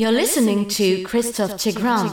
You're listening to Christoph Tigran.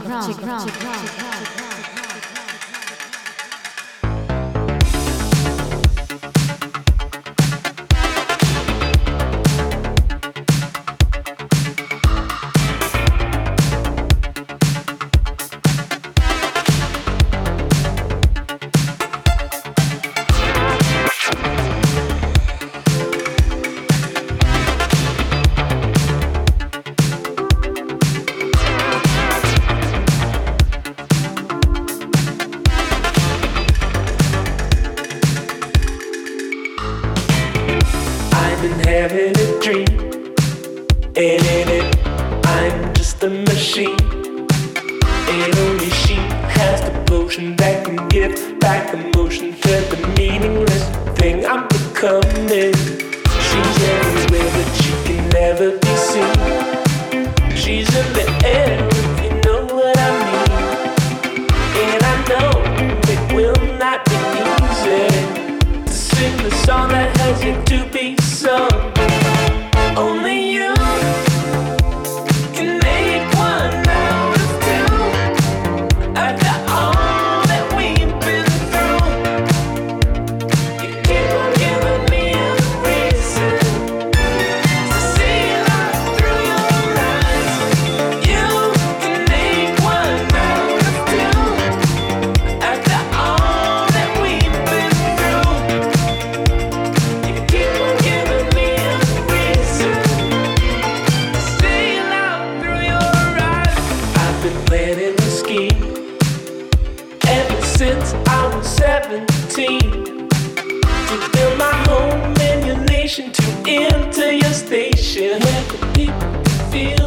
into your station where the people feel.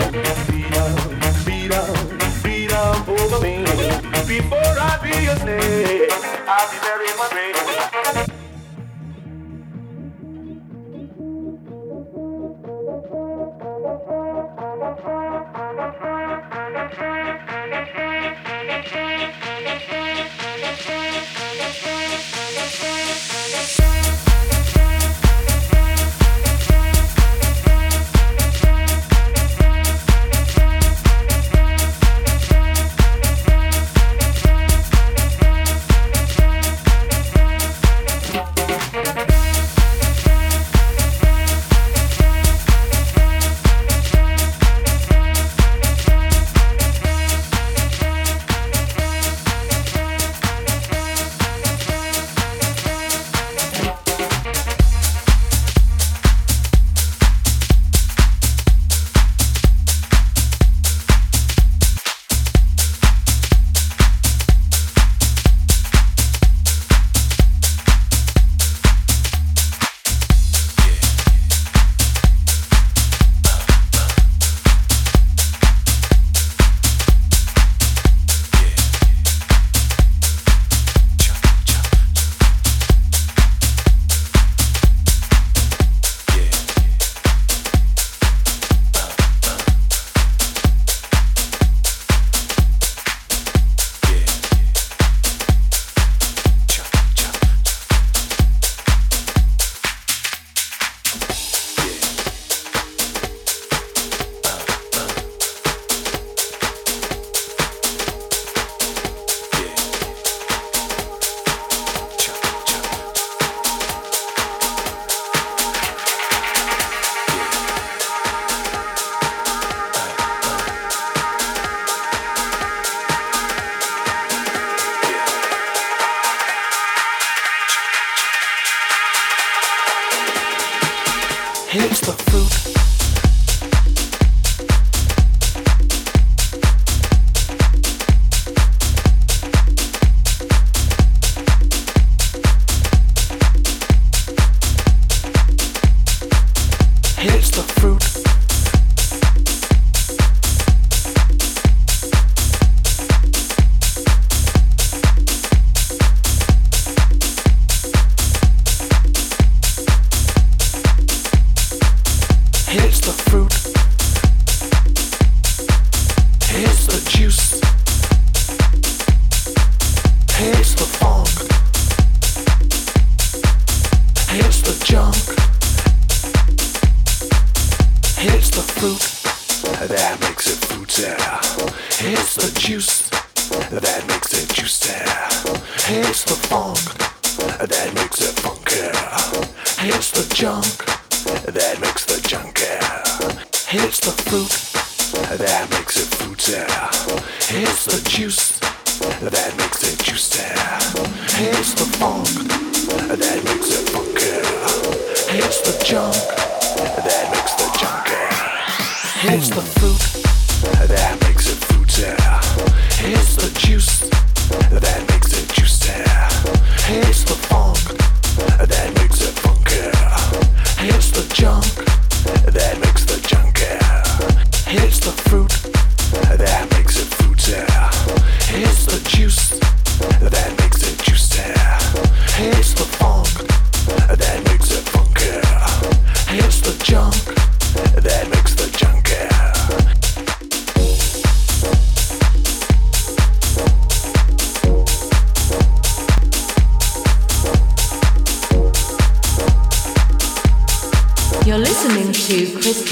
It's the juice that makes it juicy. It's the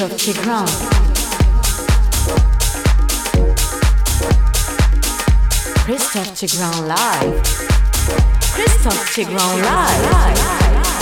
edge of ground. Christophe Tigran live. Christophe Tigran live.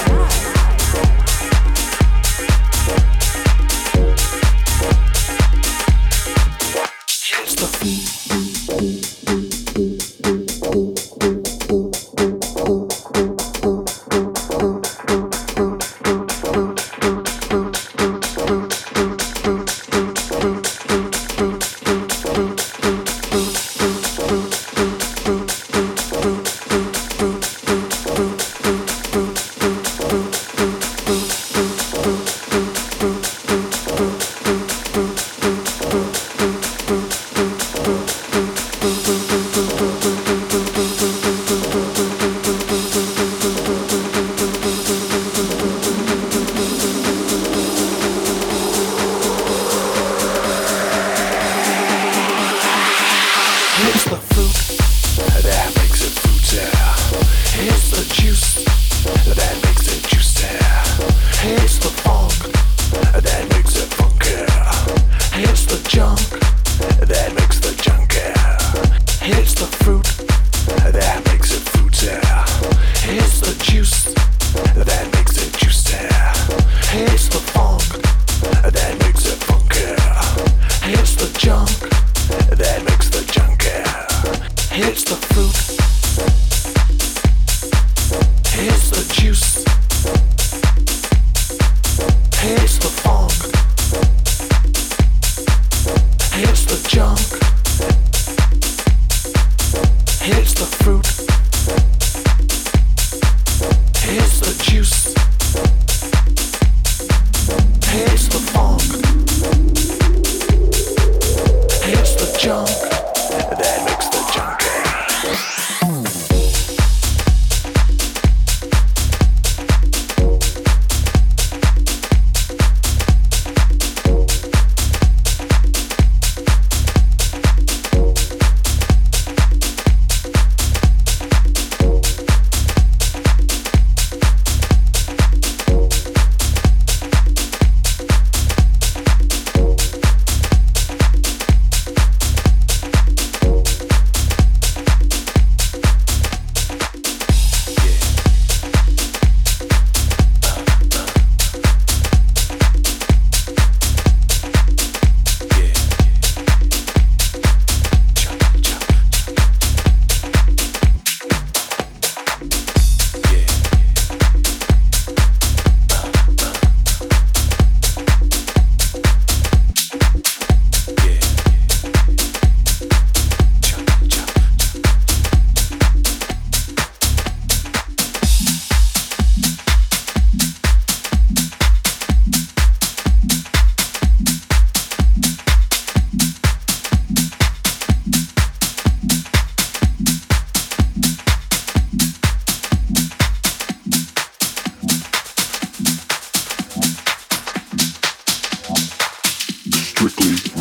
quickly.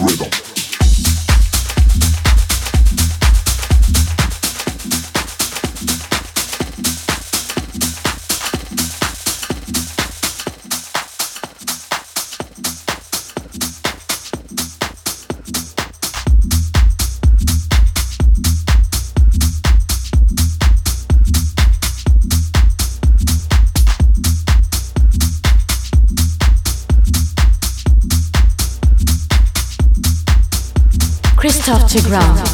Christophe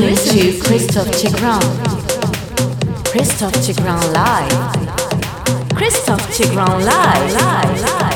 listening to Christophe Tigran. Christophe Tigran live. Christophe Tigran live. live, live.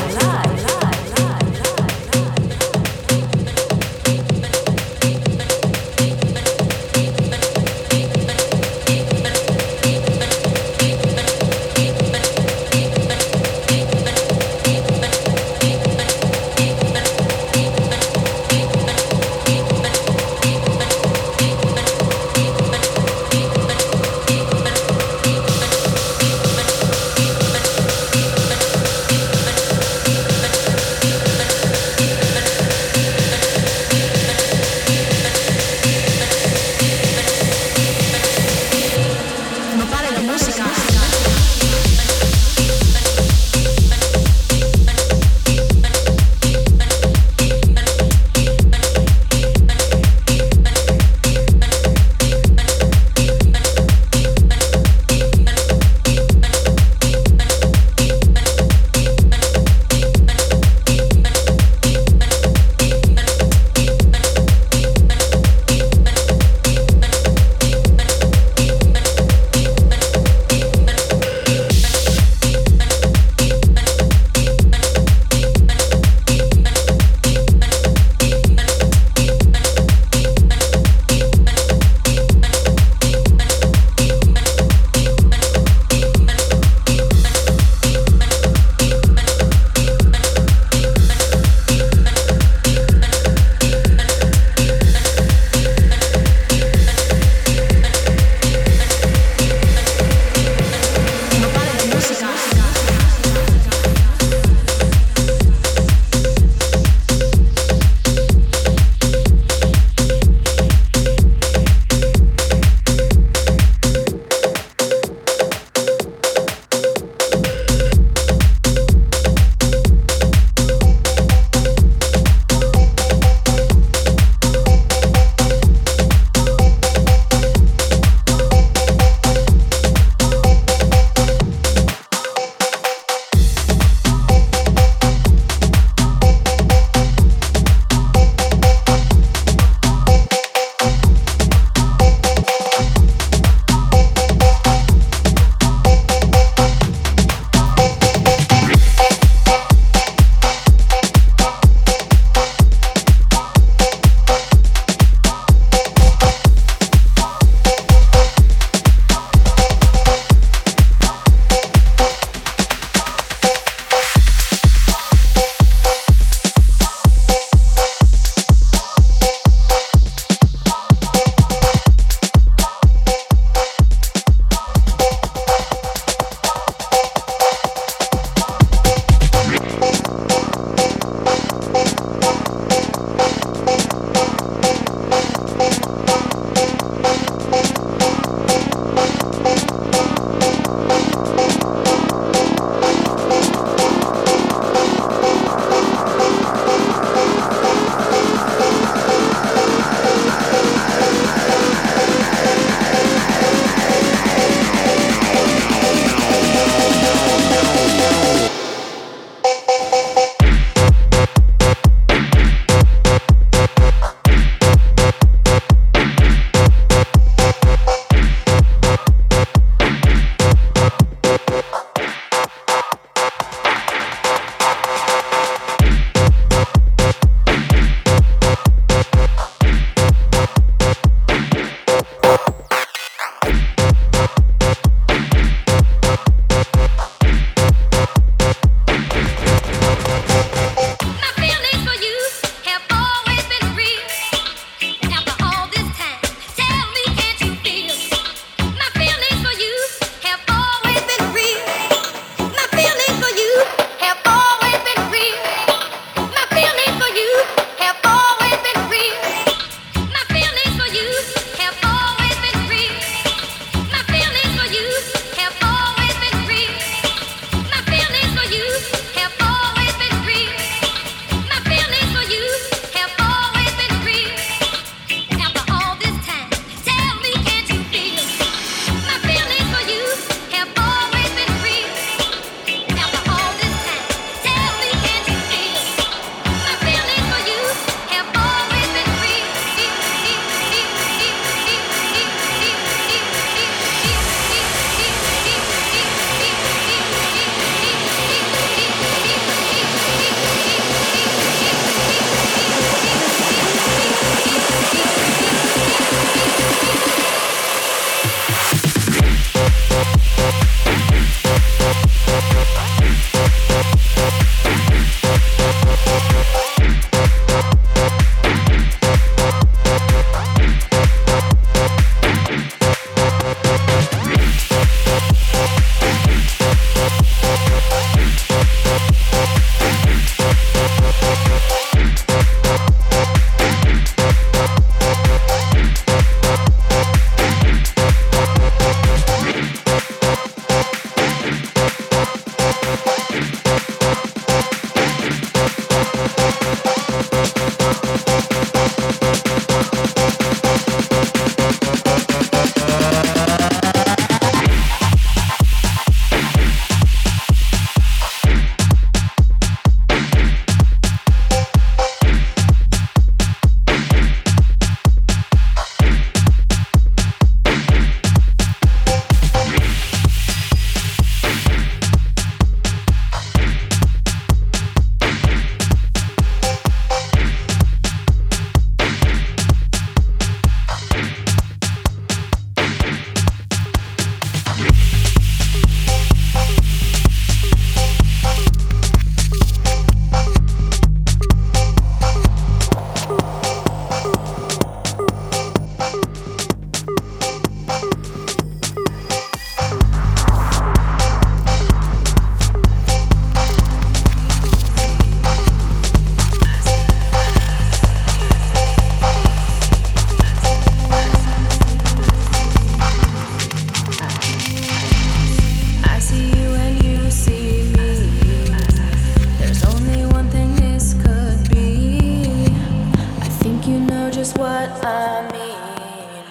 you know just what I mean.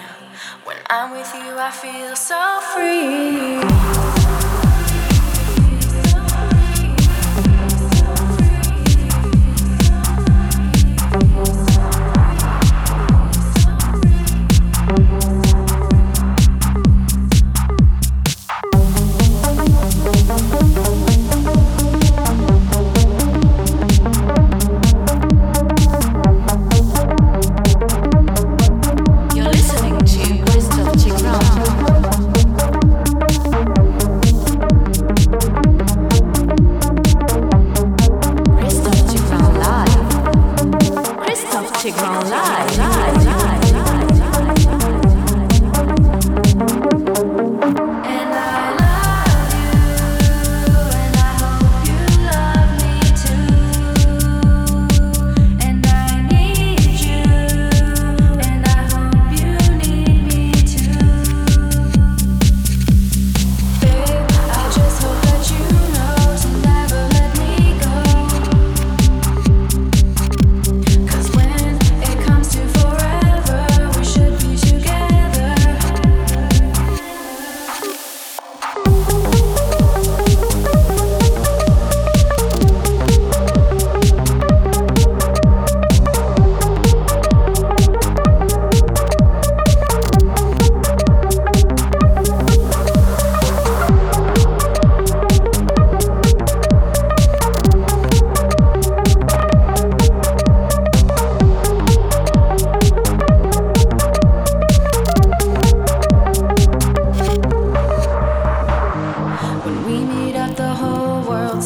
When I'm with you, I feel so free.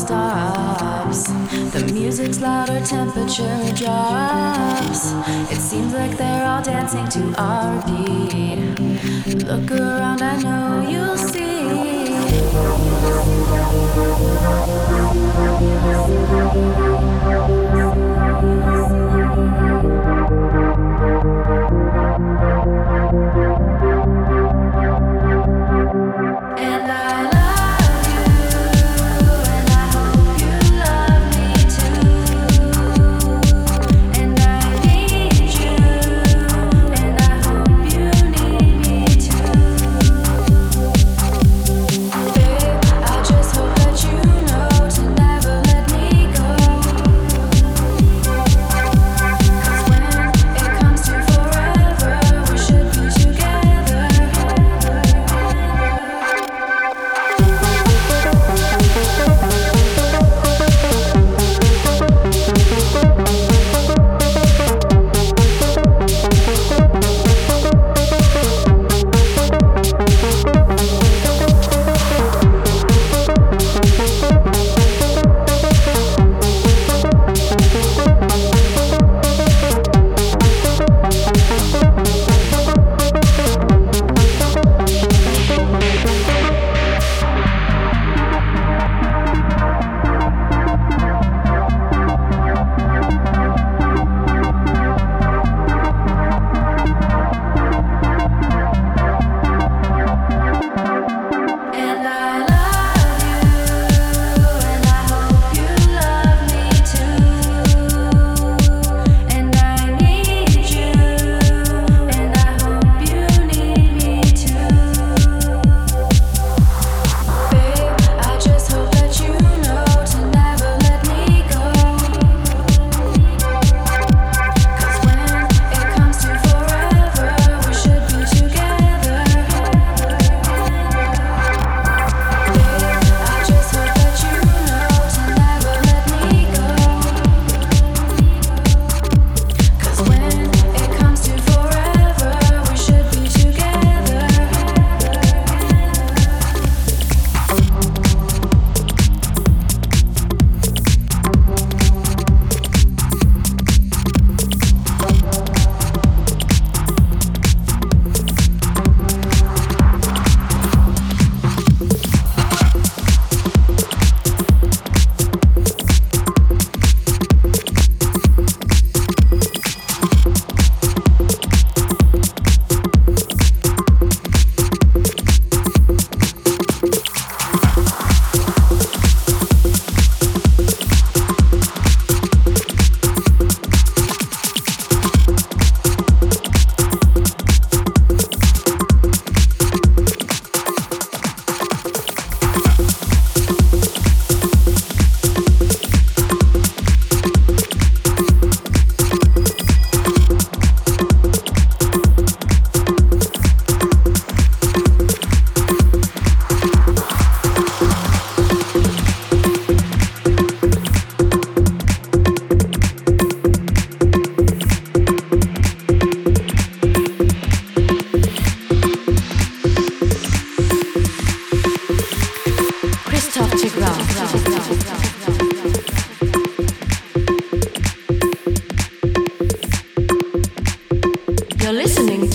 stops. The music's louder, temperature drops. It seems like they're all dancing to our beat. Look around, I know you'll see.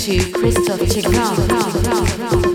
To Christoph Tigran.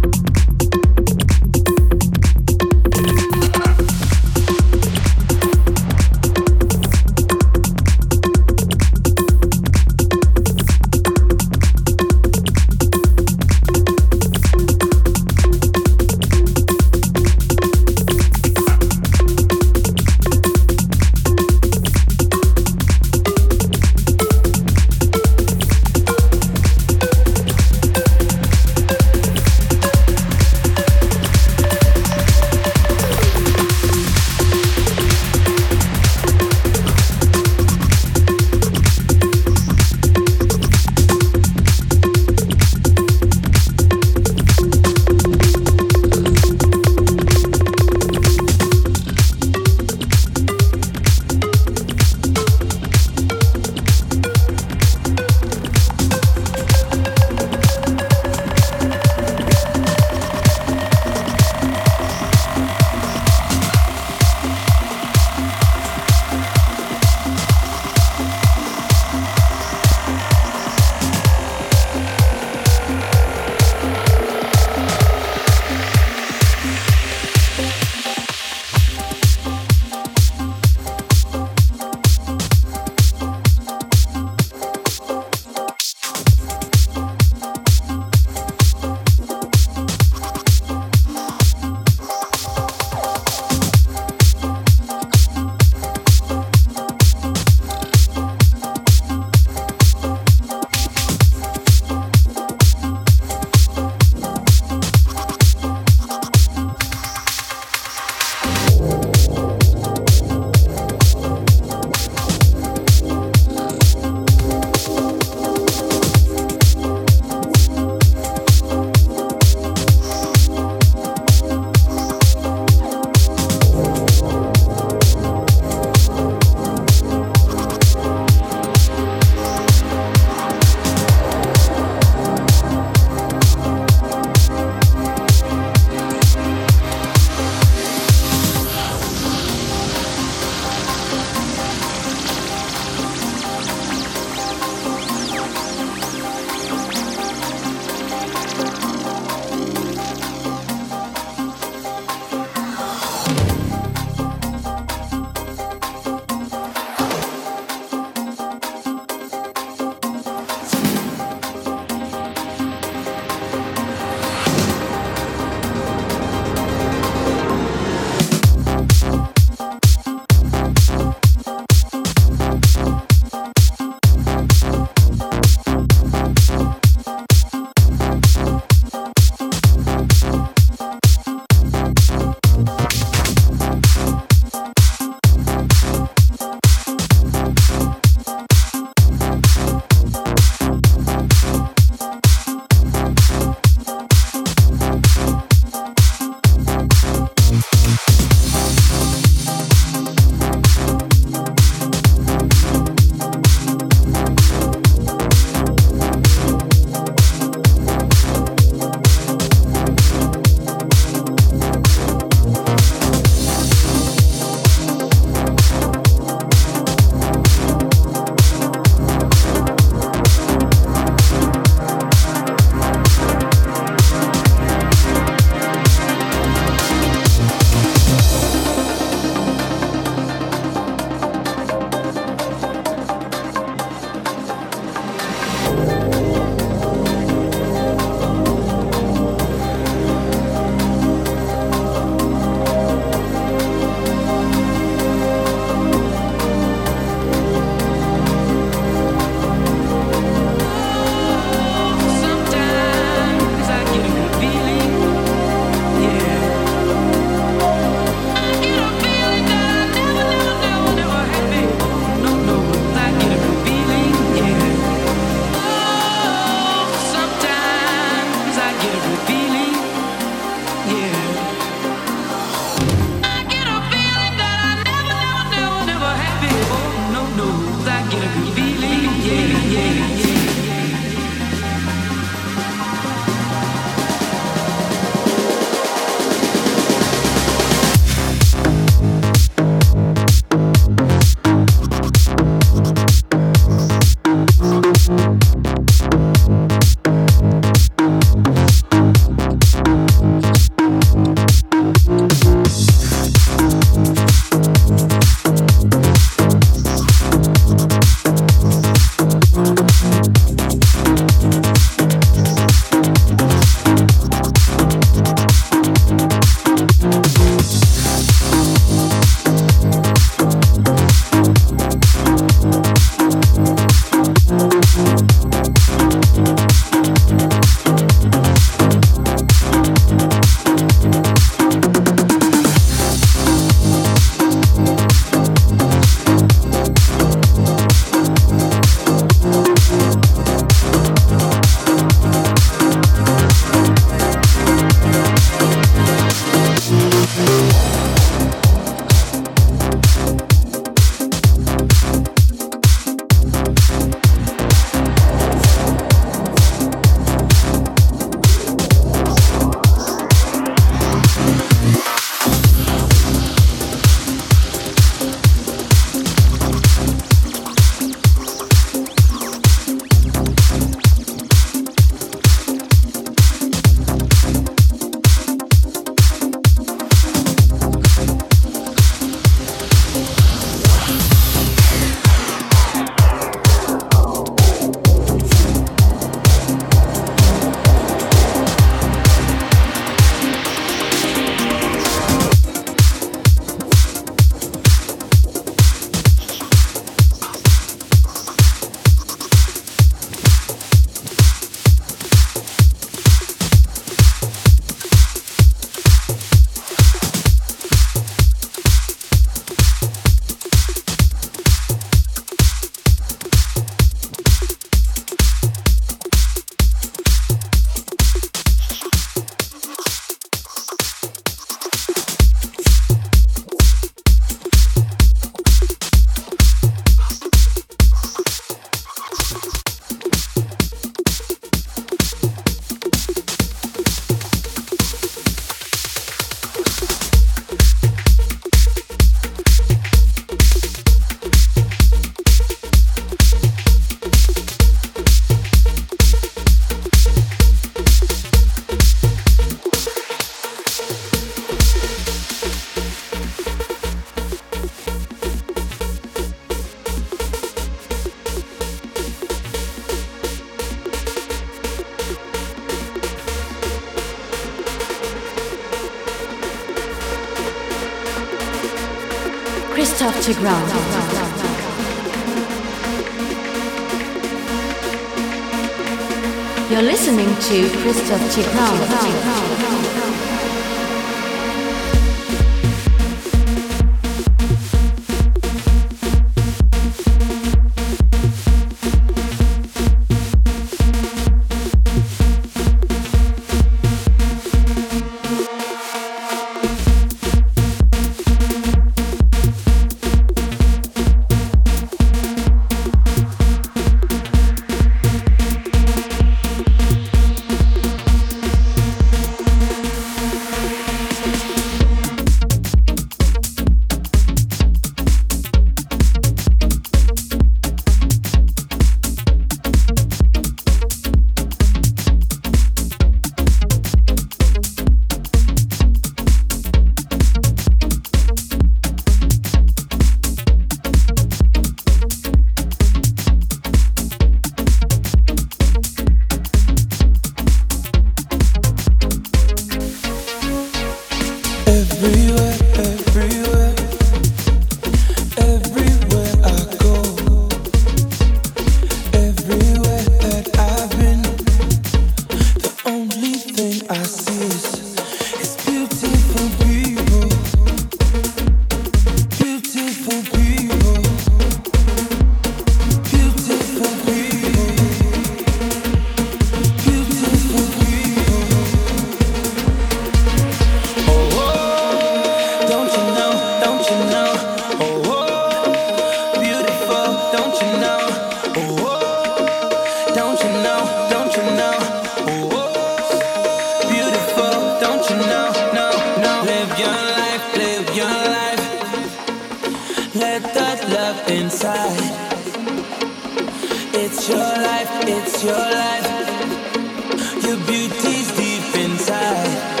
Inside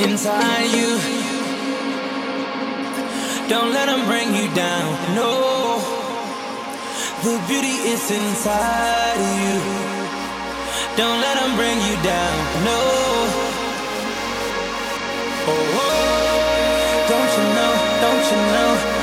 inside you. Don't let him bring you down, no. The beauty is inside of you. Don't let them bring you down, no. Oh, oh, oh, don't you know, don't you know?